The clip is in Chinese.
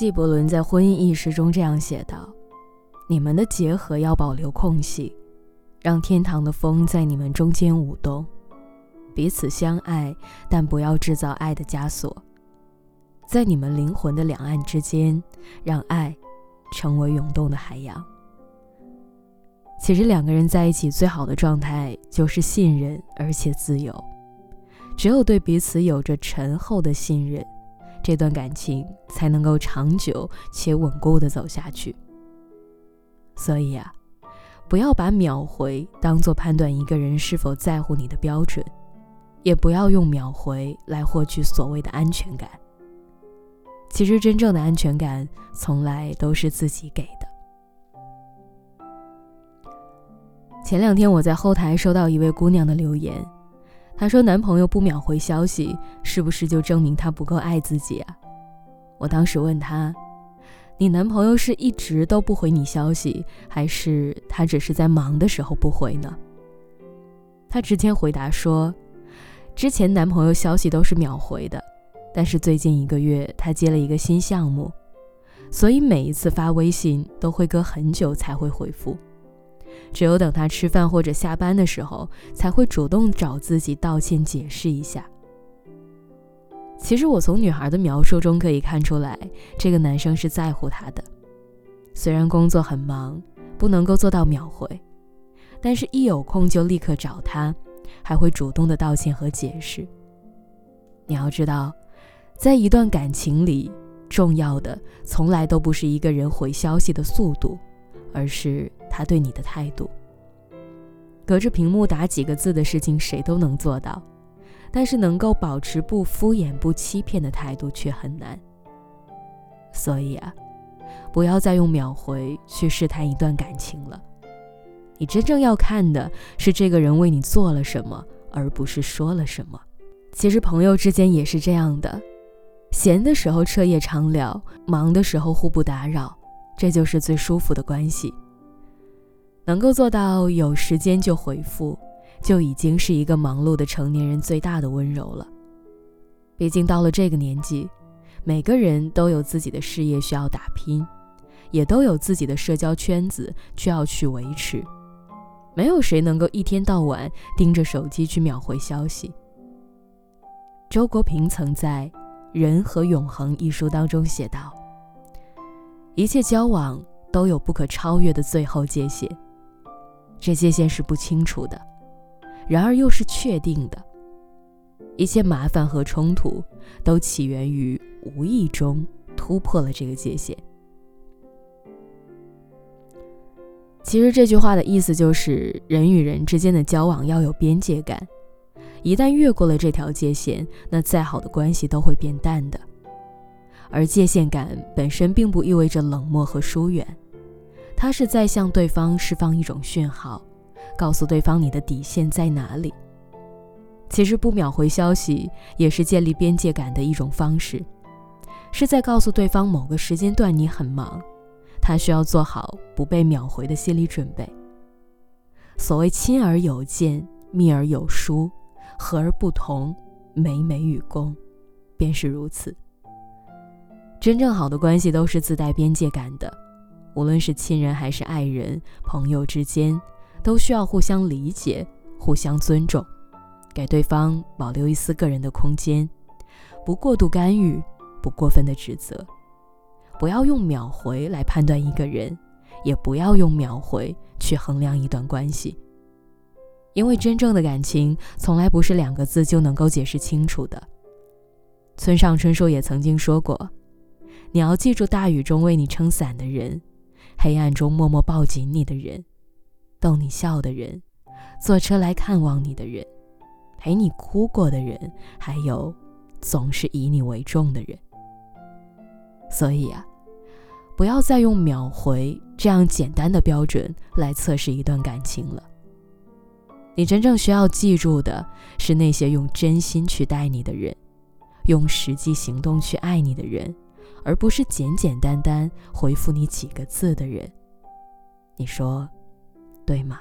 纪伯伦在《婚姻意识》中这样写道：“你们的结合要保留空隙，让天堂的风在你们中间舞动，彼此相爱，但不要制造爱的枷锁。在你们灵魂的两岸之间，让爱成为涌动的海洋。”其实两个人在一起最好的状态就是信任而且自由，只有对彼此有着沉厚的信任，这段感情才能够长久且稳固的走下去。所以啊，不要把秒回当做判断一个人是否在乎你的标准，也不要用秒回来获取所谓的安全感。其实真正的安全感从来都是自己给的。前两天我在后台收到一位姑娘的留言，她说男朋友不秒回消息，是不是就证明他不够爱自己啊？我当时问她，你男朋友是一直都不回你消息，还是他只是在忙的时候不回呢？她直接回答说，之前男朋友消息都是秒回的，但是最近一个月他接了一个新项目，所以每一次发微信都会隔很久才会回复。只有等他吃饭或者下班的时候，才会主动找自己道歉解释一下。其实我从女孩的描述中可以看出来，这个男生是在乎她的。虽然工作很忙，不能够做到秒回，但是一有空就立刻找他，还会主动的道歉和解释。你要知道，在一段感情里，重要的从来都不是一个人回消息的速度，而是。他对你的态度，隔着屏幕打几个字的事情谁都能做到，但是能够保持不敷衍、不欺骗的态度却很难。所以啊，不要再用秒回去试探一段感情了。你真正要看的是这个人为你做了什么，而不是说了什么。其实朋友之间也是这样的，闲的时候彻夜长聊，忙的时候互不打扰，这就是最舒服的关系。能够做到有时间就回复，就已经是一个忙碌的成年人最大的温柔了。毕竟到了这个年纪，每个人都有自己的事业需要打拼，也都有自己的社交圈子需要去维持。没有谁能够一天到晚盯着手机去秒回消息。周国平曾在《人和永恒》一书当中写道：“一切交往都有不可超越的最后界限。”这界限是不清楚的，然而又是确定的。一切麻烦和冲突都起源于无意中突破了这个界限。其实这句话的意思就是，人与人之间的交往要有边界感，一旦越过了这条界限，那再好的关系都会变淡的。而界限感本身并不意味着冷漠和疏远。他是在向对方释放一种讯号，告诉对方你的底线在哪里。其实不秒回消息也是建立边界感的一种方式，是在告诉对方某个时间段你很忙，他需要做好不被秒回的心理准备。所谓亲而有见，密而有疏，和而不同，美美与共，便是如此。真正好的关系都是自带边界感的。无论是亲人还是爱人、朋友之间，都需要互相理解、互相尊重，给对方保留一丝个人的空间，不过度干预，不过分的指责，不要用秒回来判断一个人，也不要用秒回去衡量一段关系，因为真正的感情从来不是两个字就能够解释清楚的。村上春树也曾经说过：“你要记住，大雨中为你撑伞的人。”黑暗中默默抱紧你的人，逗你笑的人，坐车来看望你的人，陪你哭过的人，还有总是以你为重的人。所以啊，不要再用秒回这样简单的标准来测试一段感情了。你真正需要记住的是那些用真心去待你的人，用实际行动去爱你的人。而不是简简单单回复你几个字的人，你说对吗？